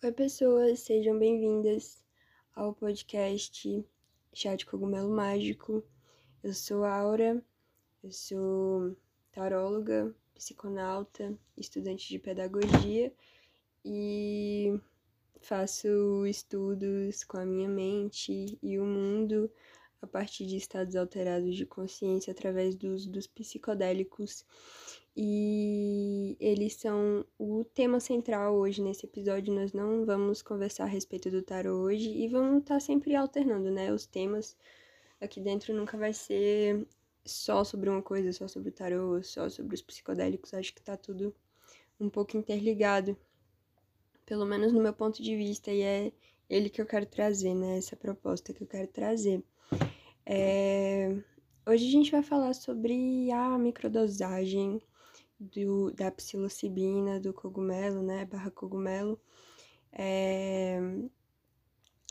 Oi, pessoas, sejam bem-vindas ao podcast Chá de Cogumelo Mágico. Eu sou Aura, eu sou taróloga, psiconauta, estudante de pedagogia e faço estudos com a minha mente e o mundo a partir de estados alterados de consciência através dos, dos psicodélicos e eles são o tema central hoje nesse episódio. Nós não vamos conversar a respeito do tarot hoje e vamos estar tá sempre alternando, né? Os temas aqui dentro nunca vai ser só sobre uma coisa, só sobre o tarot, só sobre os psicodélicos. Acho que tá tudo um pouco interligado, pelo menos no meu ponto de vista, e é ele que eu quero trazer, né? Essa proposta que eu quero trazer. É... Hoje a gente vai falar sobre a microdosagem do, da psilocibina, do cogumelo, né, barra cogumelo. É...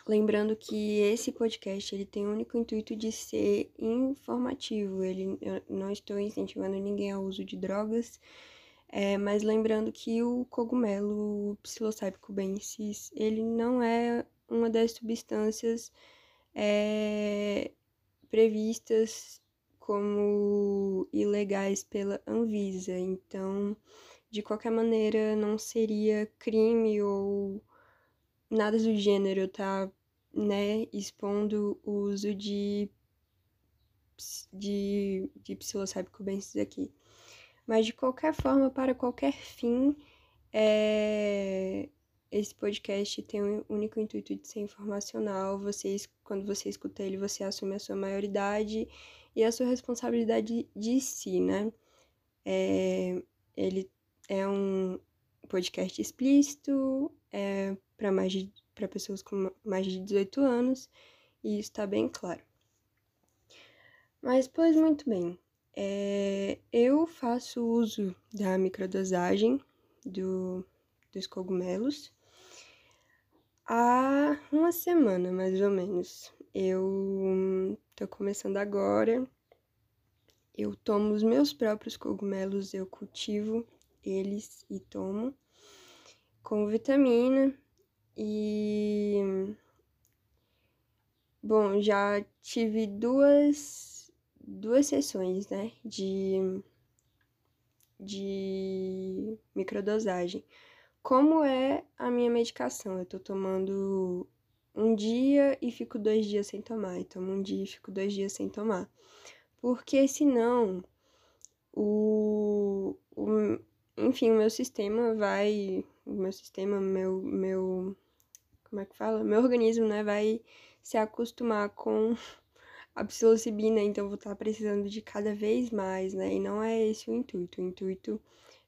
Lembrando que esse podcast ele tem o único intuito de ser informativo. Ele, eu não estou incentivando ninguém ao uso de drogas, é, mas lembrando que o cogumelo o psilocybe cubensis, ele não é uma das substâncias é, previstas como ilegais pela Anvisa. Então, de qualquer maneira, não seria crime ou nada do gênero, tá? Né, expondo o uso de, de, de psilocybe cubensis aqui. Mas, de qualquer forma, para qualquer fim, é, esse podcast tem o único intuito de ser informacional. Vocês, quando você escuta ele, você assume a sua maioridade e a sua responsabilidade de si, né? É, ele é um podcast explícito, é para mais para pessoas com mais de 18 anos, e isso está bem claro. Mas, pois muito bem, é, eu faço uso da microdosagem do, dos cogumelos há uma semana, mais ou menos. Eu tô começando agora. Eu tomo os meus próprios cogumelos, eu cultivo eles e tomo com vitamina e bom, já tive duas duas sessões, né, de de microdosagem. Como é a minha medicação? Eu tô tomando um dia e fico dois dias sem tomar, e tomo um dia e fico dois dias sem tomar. Porque senão o, o enfim, o meu sistema vai, o meu sistema, meu meu como é que fala? Meu organismo, né, vai se acostumar com a psilocibina, então vou estar precisando de cada vez mais, né? E não é esse o intuito. O intuito,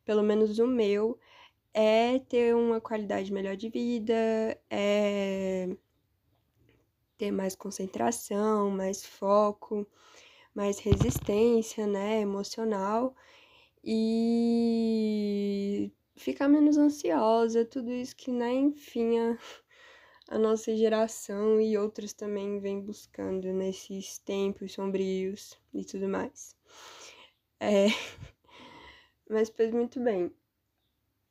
pelo menos o meu, é ter uma qualidade melhor de vida, é ter mais concentração, mais foco, mais resistência, né, emocional e ficar menos ansiosa, tudo isso que, né, enfim, a, a nossa geração e outras também vem buscando nesses tempos sombrios e tudo mais. É... Mas, pois, muito bem.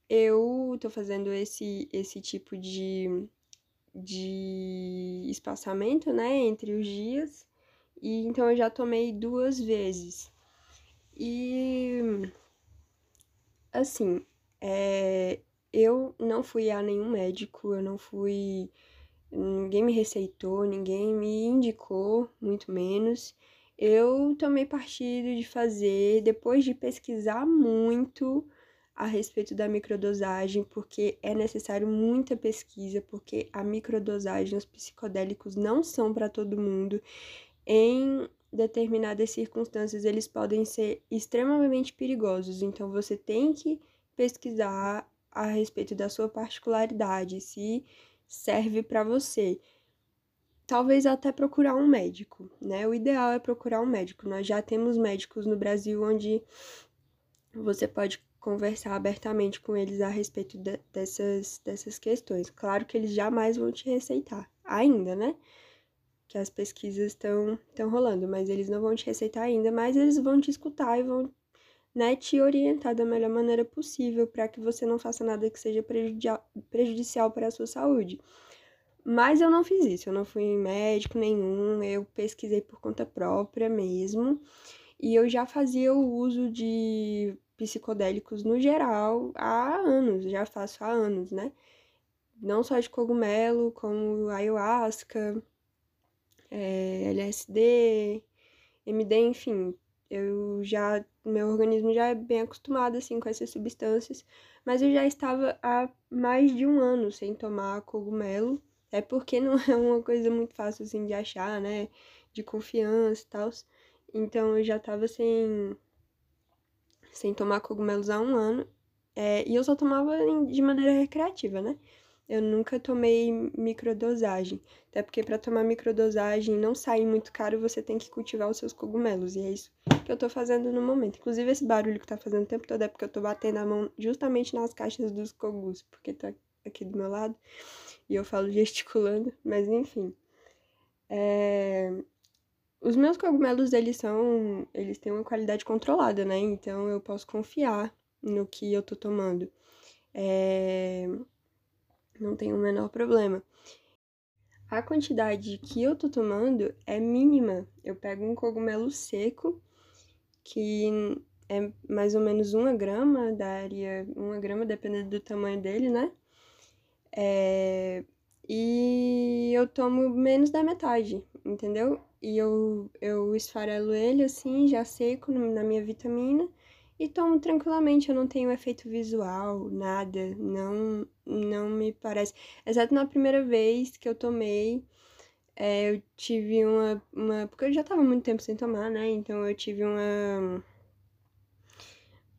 Eu tô fazendo esse, esse tipo de de espaçamento, né, entre os dias. E então eu já tomei duas vezes. E assim, é, eu não fui a nenhum médico, eu não fui. Ninguém me receitou, ninguém me indicou, muito menos. Eu tomei partido de fazer, depois de pesquisar muito, a respeito da microdosagem, porque é necessário muita pesquisa, porque a microdosagem, os psicodélicos não são para todo mundo. Em determinadas circunstâncias, eles podem ser extremamente perigosos, então você tem que pesquisar a respeito da sua particularidade, se serve para você. Talvez até procurar um médico, né? O ideal é procurar um médico. Nós já temos médicos no Brasil onde você pode conversar abertamente com eles a respeito de, dessas, dessas questões. Claro que eles jamais vão te receitar, ainda, né? Que as pesquisas estão rolando, mas eles não vão te receitar ainda, mas eles vão te escutar e vão né, te orientar da melhor maneira possível para que você não faça nada que seja prejudicial para a sua saúde. Mas eu não fiz isso, eu não fui médico nenhum, eu pesquisei por conta própria mesmo. E eu já fazia o uso de psicodélicos no geral há anos, já faço há anos, né? Não só de cogumelo, como ayahuasca, é, LSD, MD, enfim. Eu já, meu organismo já é bem acostumado assim com essas substâncias, mas eu já estava há mais de um ano sem tomar cogumelo, é porque não é uma coisa muito fácil assim de achar, né? De confiança e tal. Então eu já estava sem sem tomar cogumelos há um ano. É, e eu só tomava de maneira recreativa, né? Eu nunca tomei microdosagem. Até porque para tomar microdosagem não sai muito caro, você tem que cultivar os seus cogumelos. E é isso que eu tô fazendo no momento. Inclusive, esse barulho que tá fazendo o tempo todo é porque eu tô batendo a mão justamente nas caixas dos cogus, porque tá aqui do meu lado. E eu falo gesticulando, mas enfim. É... Os meus cogumelos, eles são. Eles têm uma qualidade controlada, né? Então eu posso confiar no que eu tô tomando. É... Não tem o menor problema. A quantidade que eu tô tomando é mínima. Eu pego um cogumelo seco, que é mais ou menos uma grama, daria uma grama, dependendo do tamanho dele, né? É... E eu tomo menos da metade, entendeu? E eu, eu esfarelo ele assim, já seco na minha vitamina e tomo tranquilamente. Eu não tenho efeito visual, nada, não, não me parece. Exceto na primeira vez que eu tomei, é, eu tive uma, uma. Porque eu já tava muito tempo sem tomar, né? Então eu tive uma.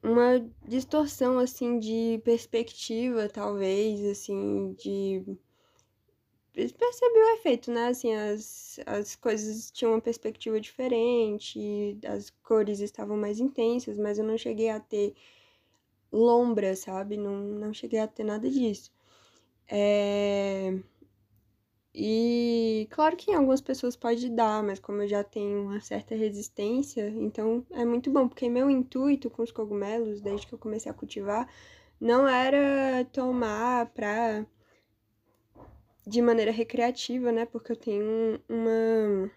Uma distorção, assim, de perspectiva, talvez, assim, de percebi o efeito, né? Assim, as, as coisas tinham uma perspectiva diferente, as cores estavam mais intensas, mas eu não cheguei a ter lombra, sabe? Não, não cheguei a ter nada disso. É... E claro que em algumas pessoas pode dar, mas como eu já tenho uma certa resistência, então é muito bom, porque meu intuito com os cogumelos, desde que eu comecei a cultivar, não era tomar pra de maneira recreativa, né? Porque eu tenho uma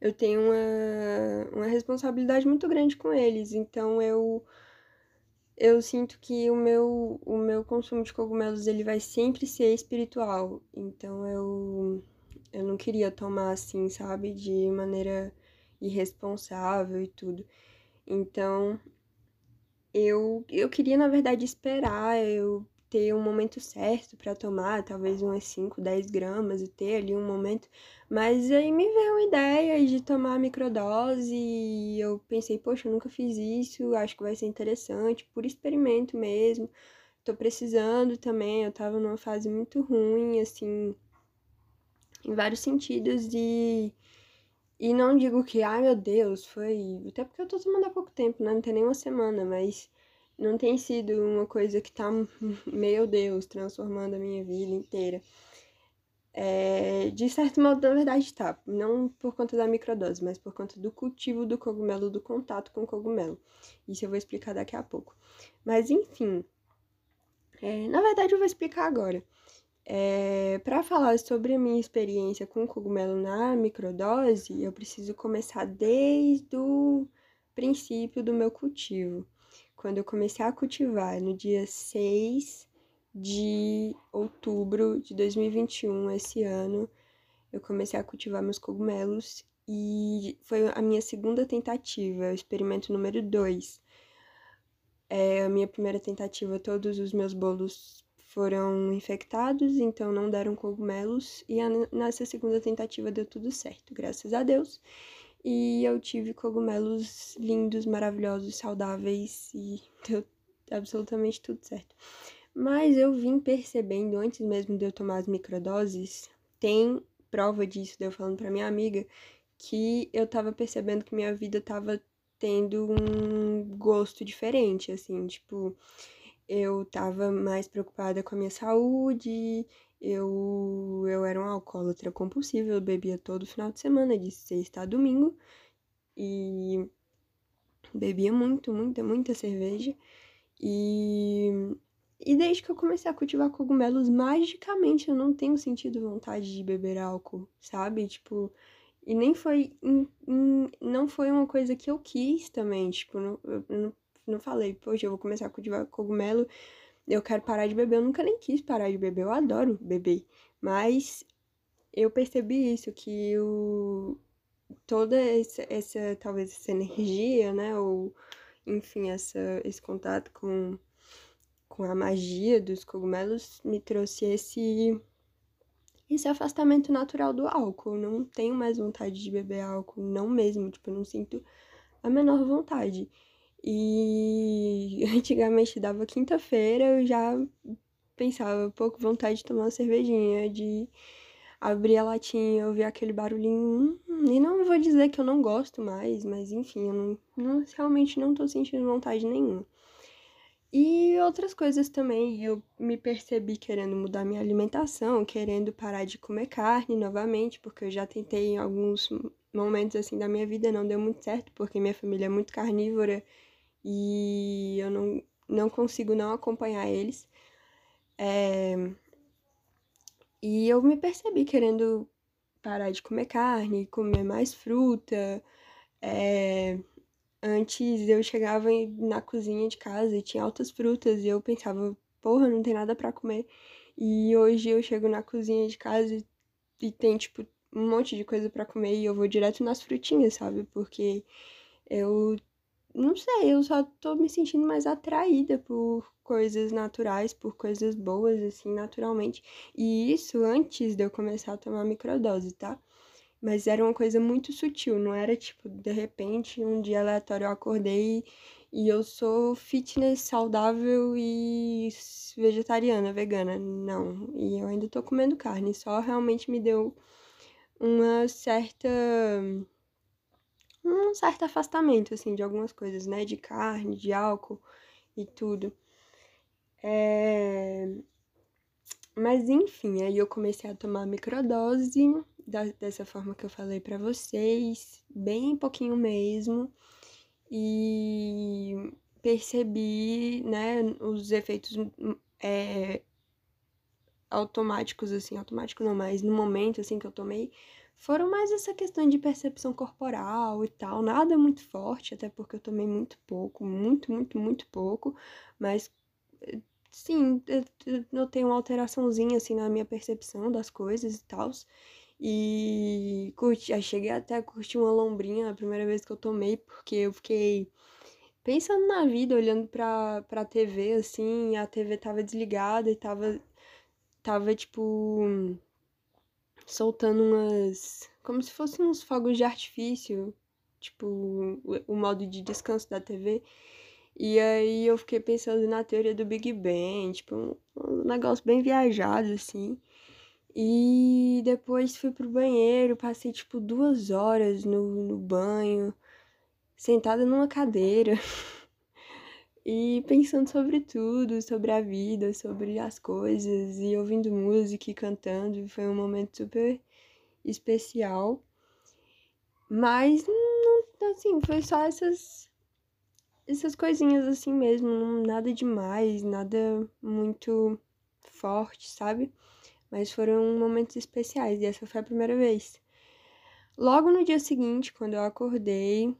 eu tenho uma, uma responsabilidade muito grande com eles, então eu eu sinto que o meu o meu consumo de cogumelos ele vai sempre ser espiritual. Então eu eu não queria tomar assim, sabe, de maneira irresponsável e tudo. Então eu eu queria na verdade esperar eu ter um momento certo para tomar, talvez umas 5, 10 gramas e ter ali um momento. Mas aí me veio uma ideia de tomar microdose e eu pensei, poxa, eu nunca fiz isso, acho que vai ser interessante, por experimento mesmo. Tô precisando também, eu tava numa fase muito ruim, assim, em vários sentidos e. E não digo que, ai meu Deus, foi. Até porque eu tô tomando há pouco tempo, né? Não tem nem uma semana, mas não tem sido uma coisa que tá, meu Deus, transformando a minha vida inteira. É, de certo modo, na verdade, tá. Não por conta da microdose, mas por conta do cultivo do cogumelo, do contato com o cogumelo. Isso eu vou explicar daqui a pouco. Mas, enfim. É, na verdade, eu vou explicar agora. É, para falar sobre a minha experiência com o cogumelo na microdose, eu preciso começar desde o princípio do meu cultivo quando eu comecei a cultivar no dia 6 de outubro de 2021, esse ano, eu comecei a cultivar meus cogumelos e foi a minha segunda tentativa, o experimento número 2. É, a minha primeira tentativa, todos os meus bolos foram infectados, então não deram cogumelos, e a, nessa segunda tentativa deu tudo certo, graças a Deus. E eu tive cogumelos lindos, maravilhosos, saudáveis e deu absolutamente tudo certo. Mas eu vim percebendo, antes mesmo de eu tomar as microdoses, tem prova disso, de eu falando pra minha amiga, que eu tava percebendo que minha vida tava tendo um gosto diferente, assim, tipo, eu tava mais preocupada com a minha saúde, eu, eu era um alcoólatra compulsivo, eu bebia todo final de semana, de sexta a domingo. E bebia muito, muita, muita cerveja. E, e desde que eu comecei a cultivar cogumelos, magicamente eu não tenho sentido vontade de beber álcool, sabe? Tipo, e nem foi. Não foi uma coisa que eu quis também. Tipo, não, eu não, não falei, poxa, eu vou começar a cultivar cogumelo, eu quero parar de beber. Eu nunca nem quis parar de beber, eu adoro beber. Mas eu percebi isso, que o, toda essa, essa, talvez essa energia, né, ou enfim, essa, esse contato com, com a magia dos cogumelos me trouxe esse, esse afastamento natural do álcool. não tenho mais vontade de beber álcool, não mesmo, tipo, eu não sinto a menor vontade. E antigamente dava quinta-feira, eu já pensava, pouco vontade de tomar uma cervejinha, de abrir a latinha, ouvir aquele barulhinho. Hum, e não vou dizer que eu não gosto mais, mas enfim, eu não, não, realmente não tô sentindo vontade nenhuma. E outras coisas também, eu me percebi querendo mudar minha alimentação, querendo parar de comer carne novamente, porque eu já tentei em alguns momentos assim da minha vida, não deu muito certo, porque minha família é muito carnívora e eu não, não consigo não acompanhar eles. É, e eu me percebi querendo parar de comer carne, comer mais fruta. É... Antes eu chegava na cozinha de casa e tinha altas frutas e eu pensava, porra, não tem nada para comer. E hoje eu chego na cozinha de casa e tem, tipo, um monte de coisa para comer e eu vou direto nas frutinhas, sabe? Porque eu não sei, eu só tô me sentindo mais atraída por coisas naturais, por coisas boas, assim, naturalmente. E isso antes de eu começar a tomar microdose, tá? Mas era uma coisa muito sutil, não era tipo, de repente, um dia aleatório eu acordei e eu sou fitness, saudável e vegetariana, vegana. Não, e eu ainda tô comendo carne, só realmente me deu uma certa um certo afastamento, assim, de algumas coisas, né? De carne, de álcool e tudo. É... Mas enfim, aí eu comecei a tomar microdose, da, dessa forma que eu falei para vocês, bem pouquinho mesmo. E percebi, né, os efeitos é, automáticos, assim, automático não, mas no momento, assim, que eu tomei, foram mais essa questão de percepção corporal e tal, nada muito forte, até porque eu tomei muito pouco, muito, muito, muito pouco, mas sim, eu notei uma alteraçãozinha assim na minha percepção das coisas e tal. E curti, aí cheguei até a curtir uma lombrinha a primeira vez que eu tomei, porque eu fiquei pensando na vida, olhando pra, pra TV, assim, a TV tava desligada e tava, tava tipo soltando umas. como se fossem uns fogos de artifício, tipo, o, o modo de descanso da TV. E aí eu fiquei pensando na teoria do Big Bang, tipo, um, um negócio bem viajado, assim. E depois fui pro banheiro, passei tipo duas horas no, no banho, sentada numa cadeira. e pensando sobre tudo, sobre a vida, sobre as coisas, e ouvindo música e cantando. Foi um momento super especial. Mas, assim, foi só essas, essas coisinhas assim mesmo, nada demais, nada muito forte, sabe? Mas foram momentos especiais e essa foi a primeira vez. Logo no dia seguinte, quando eu acordei,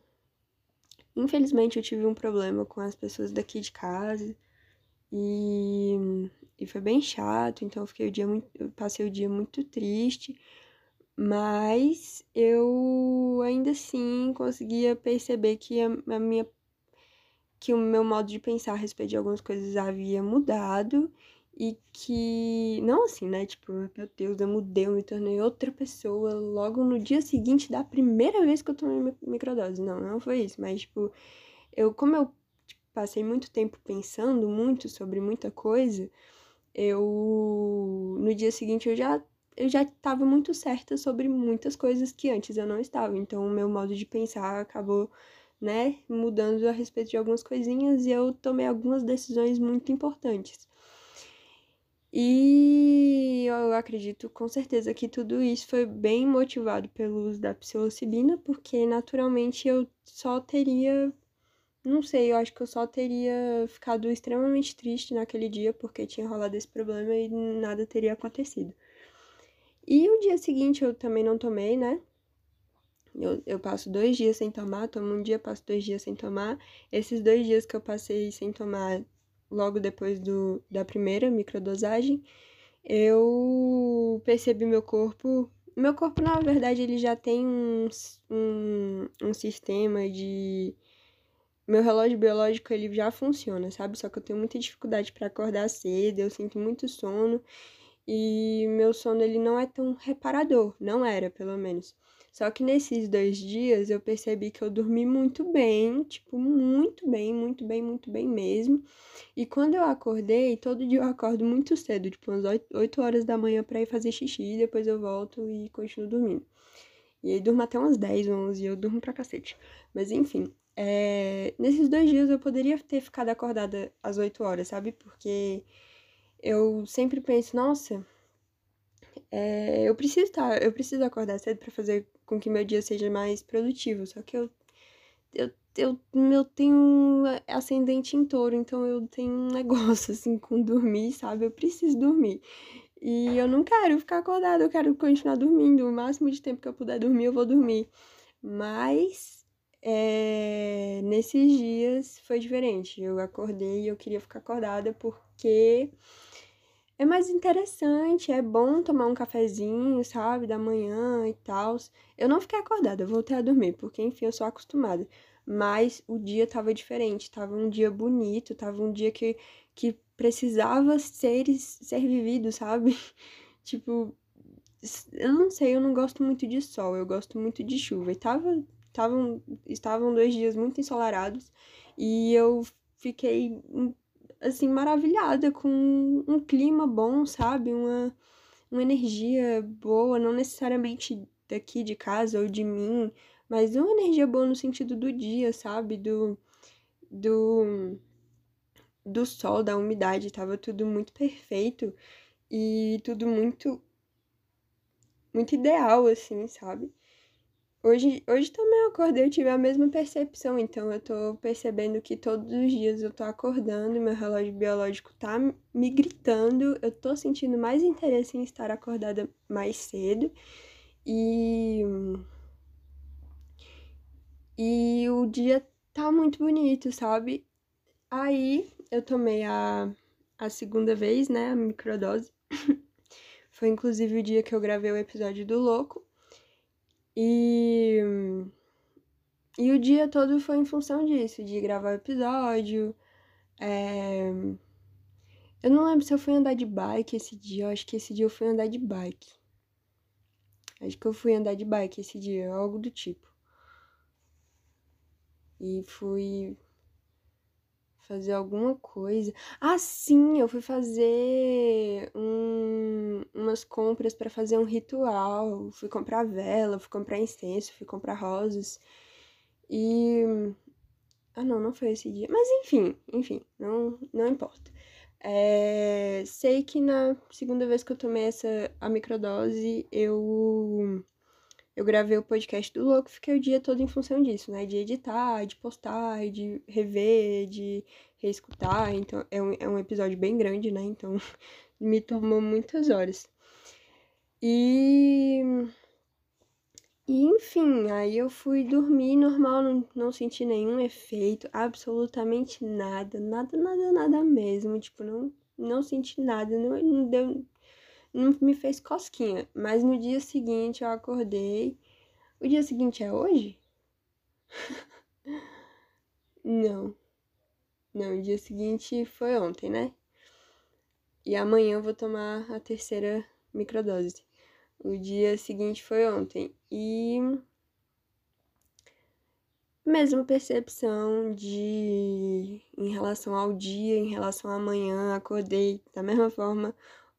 Infelizmente eu tive um problema com as pessoas daqui de casa e, e foi bem chato, então eu fiquei o dia muito, eu passei o dia muito triste, mas eu ainda assim conseguia perceber que a, a minha que o meu modo de pensar a respeito de algumas coisas havia mudado e que, não assim, né? Tipo, meu Deus, eu mudei, eu me tornei outra pessoa logo no dia seguinte da primeira vez que eu tomei microdose. Não, não foi isso, mas, tipo, eu, como eu tipo, passei muito tempo pensando muito sobre muita coisa, eu, no dia seguinte, eu já eu já estava muito certa sobre muitas coisas que antes eu não estava. Então, o meu modo de pensar acabou, né, mudando a respeito de algumas coisinhas e eu tomei algumas decisões muito importantes. E eu acredito com certeza que tudo isso foi bem motivado pelo uso da psilocibina, porque naturalmente eu só teria não sei, eu acho que eu só teria ficado extremamente triste naquele dia porque tinha rolado esse problema e nada teria acontecido. E o dia seguinte eu também não tomei, né? Eu, eu passo dois dias sem tomar, tomo um dia, passo dois dias sem tomar. Esses dois dias que eu passei sem tomar logo depois do, da primeira microdosagem, eu percebi meu corpo. Meu corpo, na verdade, ele já tem um, um, um sistema de meu relógio biológico ele já funciona, sabe? Só que eu tenho muita dificuldade para acordar cedo, eu sinto muito sono e meu sono ele não é tão reparador, não era, pelo menos. Só que nesses dois dias eu percebi que eu dormi muito bem, tipo, muito bem, muito bem, muito bem mesmo. E quando eu acordei, todo dia eu acordo muito cedo, tipo, umas 8 horas da manhã para ir fazer xixi, depois eu volto e continuo dormindo. E aí durmo até umas 10, 11, e eu durmo pra cacete. Mas enfim, é, nesses dois dias eu poderia ter ficado acordada às 8 horas, sabe? Porque eu sempre penso, nossa, é, eu preciso estar, tá, eu preciso acordar cedo para fazer com que meu dia seja mais produtivo. Só que eu, eu, eu, eu tenho ascendente em touro, então eu tenho um negócio assim com dormir, sabe? Eu preciso dormir. E eu não quero ficar acordada, eu quero continuar dormindo. O máximo de tempo que eu puder dormir, eu vou dormir. Mas é, nesses dias foi diferente. Eu acordei e eu queria ficar acordada porque é mais interessante, é bom tomar um cafezinho, sabe, da manhã e tal. Eu não fiquei acordada, eu voltei a dormir, porque enfim, eu sou acostumada. Mas o dia tava diferente, tava um dia bonito, tava um dia que, que precisava ser, ser vivido, sabe? tipo, eu não sei, eu não gosto muito de sol, eu gosto muito de chuva. E tava Tavam, estavam dois dias muito ensolarados e eu fiquei, assim, maravilhada com um clima bom, sabe? Uma, uma energia boa, não necessariamente daqui de casa ou de mim, mas uma energia boa no sentido do dia, sabe? Do, do, do sol, da umidade, tava tudo muito perfeito e tudo muito, muito ideal, assim, sabe? Hoje, hoje também eu acordei, eu tive a mesma percepção, então eu tô percebendo que todos os dias eu tô acordando, meu relógio biológico tá me gritando, eu tô sentindo mais interesse em estar acordada mais cedo e e o dia tá muito bonito, sabe? Aí eu tomei a, a segunda vez, né, a microdose. Foi inclusive o dia que eu gravei o episódio do Louco. E, e o dia todo foi em função disso, de gravar o episódio. É... Eu não lembro se eu fui andar de bike esse dia, eu acho que esse dia eu fui andar de bike. Acho que eu fui andar de bike esse dia, algo do tipo. E fui fazer alguma coisa. Ah, sim, eu fui fazer um, umas compras para fazer um ritual. Fui comprar vela, fui comprar incenso, fui comprar rosas. E. Ah, não, não foi esse dia. Mas enfim, enfim, não, não importa. É, sei que na segunda vez que eu tomei essa a microdose, eu eu gravei o podcast do Louco, fiquei o dia todo em função disso, né? De editar, de postar, de rever, de reescutar. Então, é um, é um episódio bem grande, né? Então, me tomou muitas horas. E. E, enfim, aí eu fui dormir normal, não, não senti nenhum efeito, absolutamente nada, nada, nada, nada mesmo. Tipo, não, não senti nada, não, não deu não me fez cosquinha. Mas no dia seguinte eu acordei. O dia seguinte é hoje? não. Não, o dia seguinte foi ontem, né? E amanhã eu vou tomar a terceira microdose. O dia seguinte foi ontem. E mesma percepção de em relação ao dia, em relação à manhã, acordei da mesma forma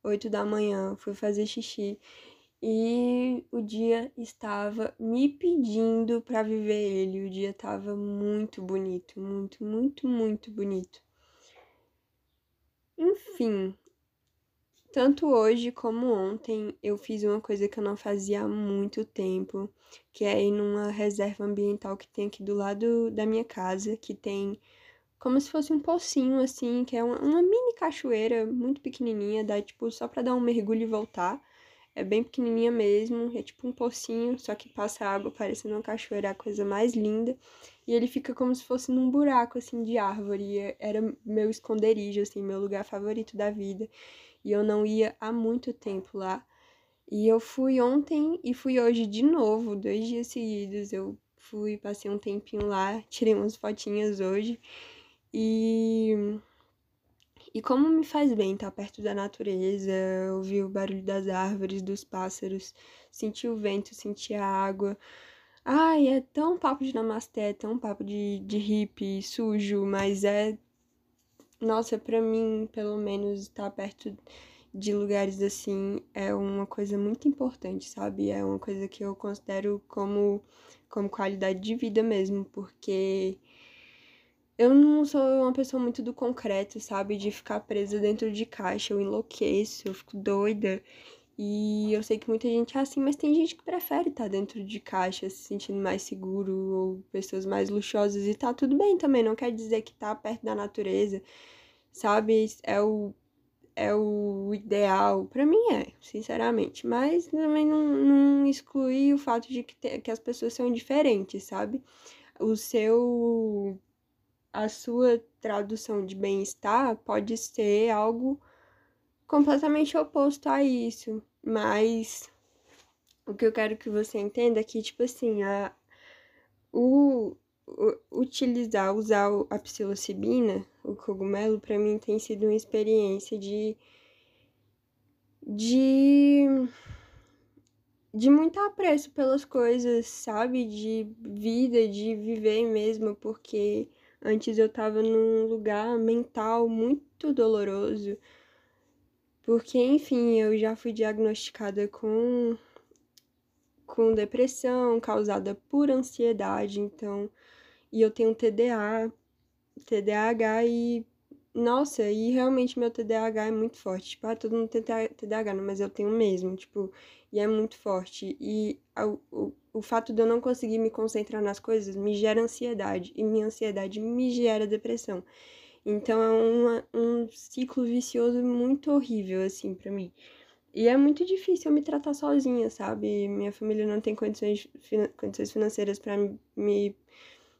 8 da manhã, fui fazer xixi e o dia estava me pedindo para viver ele. O dia estava muito bonito, muito, muito, muito bonito. Enfim, tanto hoje como ontem, eu fiz uma coisa que eu não fazia há muito tempo, que é ir numa reserva ambiental que tem aqui do lado da minha casa, que tem como se fosse um pocinho, assim, que é uma, uma mini cachoeira muito pequenininha, dá tipo só pra dar um mergulho e voltar. É bem pequenininha mesmo, é tipo um pocinho, só que passa água parecendo uma cachoeira, é a coisa mais linda. E ele fica como se fosse num buraco, assim, de árvore. Era meu esconderijo, assim, meu lugar favorito da vida. E eu não ia há muito tempo lá. E eu fui ontem e fui hoje de novo, dois dias seguidos. Eu fui, passei um tempinho lá, tirei umas fotinhas hoje. E e como me faz bem estar perto da natureza, ouvir o barulho das árvores, dos pássaros, sentir o vento, sentir a água. Ai, é tão papo de namasté, é tão papo de, de hippie, sujo, mas é. Nossa, pra mim, pelo menos, estar perto de lugares assim é uma coisa muito importante, sabe? É uma coisa que eu considero como, como qualidade de vida mesmo, porque eu não sou uma pessoa muito do concreto, sabe? De ficar presa dentro de caixa. Eu enlouqueço, eu fico doida. E eu sei que muita gente é assim, mas tem gente que prefere estar dentro de caixa, se sentindo mais seguro, ou pessoas mais luxuosas, e tá tudo bem também. Não quer dizer que tá perto da natureza, sabe? É o, é o ideal. para mim é, sinceramente. Mas também não, não exclui o fato de que, te, que as pessoas são diferentes, sabe? O seu a sua tradução de bem-estar pode ser algo completamente oposto a isso, mas o que eu quero que você entenda é que, tipo assim, a, o, o utilizar, usar a psilocibina, o cogumelo, para mim tem sido uma experiência de de de muito apreço pelas coisas, sabe? De vida, de viver mesmo, porque Antes eu tava num lugar mental muito doloroso, porque, enfim, eu já fui diagnosticada com, com depressão causada por ansiedade, então, e eu tenho TDA, TDAH e nossa, e realmente meu TDAH é muito forte. Tipo, ah, todo mundo tem TDAH, mas eu tenho mesmo, tipo, e é muito forte. E o, o, o fato de eu não conseguir me concentrar nas coisas me gera ansiedade, e minha ansiedade me gera depressão. Então é uma, um ciclo vicioso muito horrível, assim, para mim. E é muito difícil eu me tratar sozinha, sabe? Minha família não tem condições, condições financeiras para me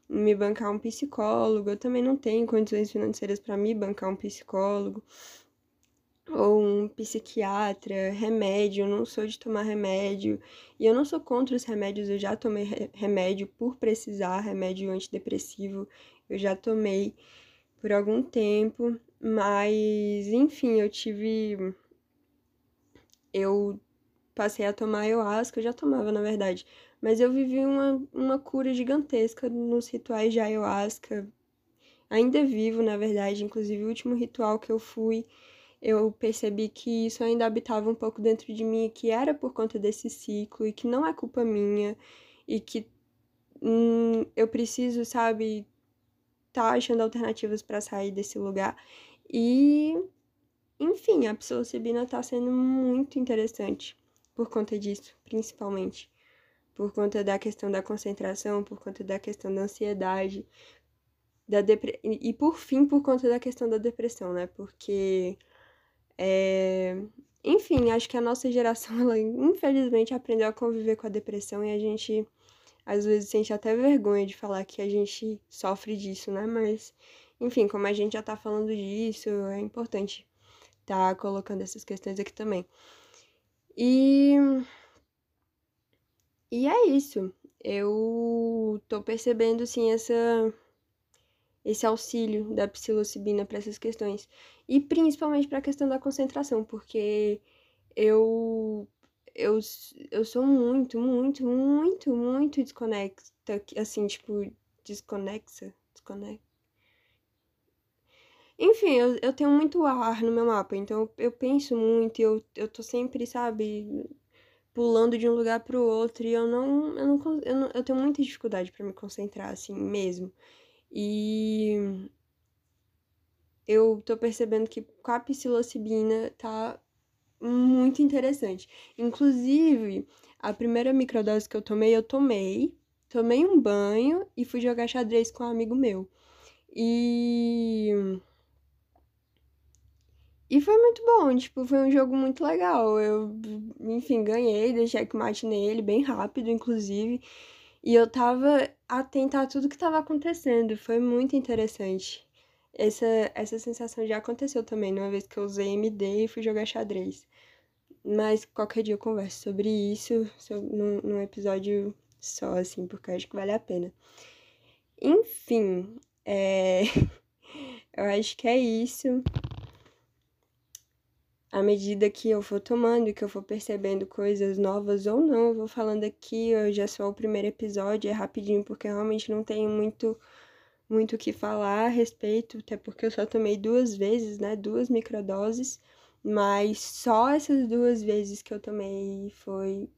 me bancar um psicólogo, eu também não tenho condições financeiras para me bancar um psicólogo ou um psiquiatra, remédio, eu não sou de tomar remédio. E eu não sou contra os remédios, eu já tomei remédio por precisar, remédio antidepressivo, eu já tomei por algum tempo, mas enfim, eu tive eu passei a tomar ayahuasca, eu já tomava na verdade, mas eu vivi uma, uma cura gigantesca nos rituais de ayahuasca. Ainda vivo, na verdade, inclusive o último ritual que eu fui, eu percebi que isso ainda habitava um pouco dentro de mim, que era por conta desse ciclo e que não é culpa minha e que hum, eu preciso, sabe, tá achando alternativas para sair desse lugar. E, enfim, a psilocibina tá sendo muito interessante por conta disso, principalmente por conta da questão da concentração, por conta da questão da ansiedade, da depre... e por fim por conta da questão da depressão, né? Porque é... enfim, acho que a nossa geração, ela infelizmente aprendeu a conviver com a depressão e a gente às vezes sente até vergonha de falar que a gente sofre disso, né? Mas enfim, como a gente já tá falando disso, é importante tá colocando essas questões aqui também. E e é isso. Eu tô percebendo, assim, essa, esse auxílio da psilocibina para essas questões. E principalmente para a questão da concentração, porque eu, eu, eu sou muito, muito, muito, muito desconexa, assim, tipo, desconexa, desconexa. Enfim, eu, eu tenho muito ar no meu mapa, então eu penso muito, eu, eu tô sempre, sabe, pulando de um lugar para o outro e eu não, eu não, eu, não, eu tenho muita dificuldade para me concentrar assim mesmo. E eu tô percebendo que com a psilocibina tá muito interessante. Inclusive, a primeira microdose que eu tomei, eu tomei, tomei um banho e fui jogar xadrez com um amigo meu. E. E foi muito bom, tipo, foi um jogo muito legal. Eu, enfim, ganhei, dei checkmate nele, bem rápido, inclusive. E eu tava atenta a tudo que tava acontecendo. Foi muito interessante. Essa, essa sensação já aconteceu também, numa vez que eu usei MD e fui jogar xadrez. Mas qualquer dia eu converso sobre isso num, num episódio só, assim, porque eu acho que vale a pena. Enfim, é... eu acho que é isso. À medida que eu for tomando, que eu for percebendo coisas novas ou não, eu vou falando aqui. Hoje é só o primeiro episódio, é rapidinho, porque realmente não tenho muito muito o que falar a respeito, até porque eu só tomei duas vezes, né? Duas microdoses, mas só essas duas vezes que eu tomei foi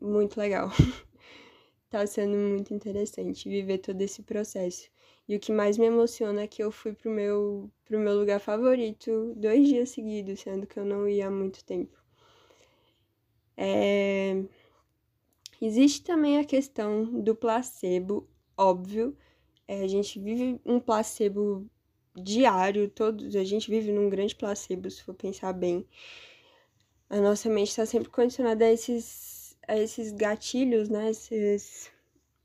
muito legal. tá sendo muito interessante viver todo esse processo. E o que mais me emociona é que eu fui pro meu, pro meu lugar favorito dois dias seguidos, sendo que eu não ia há muito tempo. É... Existe também a questão do placebo, óbvio, é, a gente vive um placebo diário, todos, a gente vive num grande placebo, se for pensar bem. A nossa mente está sempre condicionada a esses, a esses gatilhos, né? Esses,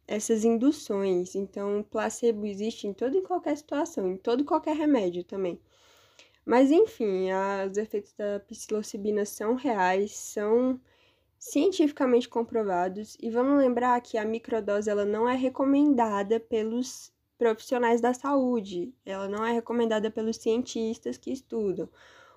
essas induções. Então, placebo existe em toda e qualquer situação, em todo e qualquer remédio também. Mas, enfim, os efeitos da psilocibina são reais, são cientificamente comprovados. E vamos lembrar que a microdose ela não é recomendada pelos profissionais da saúde, ela não é recomendada pelos cientistas que estudam.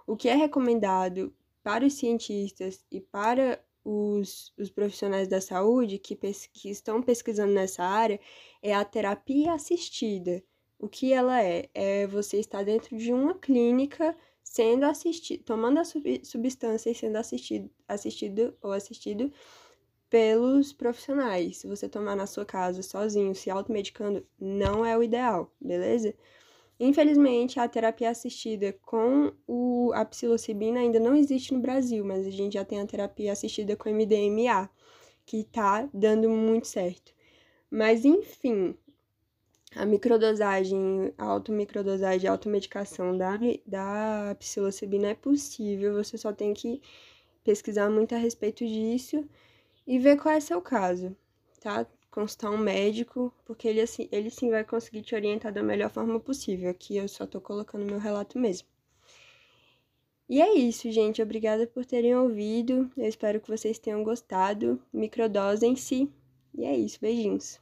O que é recomendado para os cientistas e para os, os profissionais da saúde que, que estão pesquisando nessa área é a terapia assistida. O que ela é? É você estar dentro de uma clínica sendo assistido, tomando a sub, substância e sendo assistido, assistido ou assistido pelos profissionais. Se você tomar na sua casa sozinho, se automedicando, não é o ideal, beleza? Infelizmente, a terapia assistida com o, a psilocibina ainda não existe no Brasil, mas a gente já tem a terapia assistida com MDMA, que tá dando muito certo. Mas enfim, a microdosagem, a automicrodosagem, a automedicação da, da psilocibina é possível, você só tem que pesquisar muito a respeito disso e ver qual é seu caso, tá? Consultar um médico, porque ele, assim, ele sim vai conseguir te orientar da melhor forma possível. Aqui eu só tô colocando meu relato mesmo. E é isso, gente. Obrigada por terem ouvido. Eu espero que vocês tenham gostado. Microdose em si. E é isso. Beijinhos.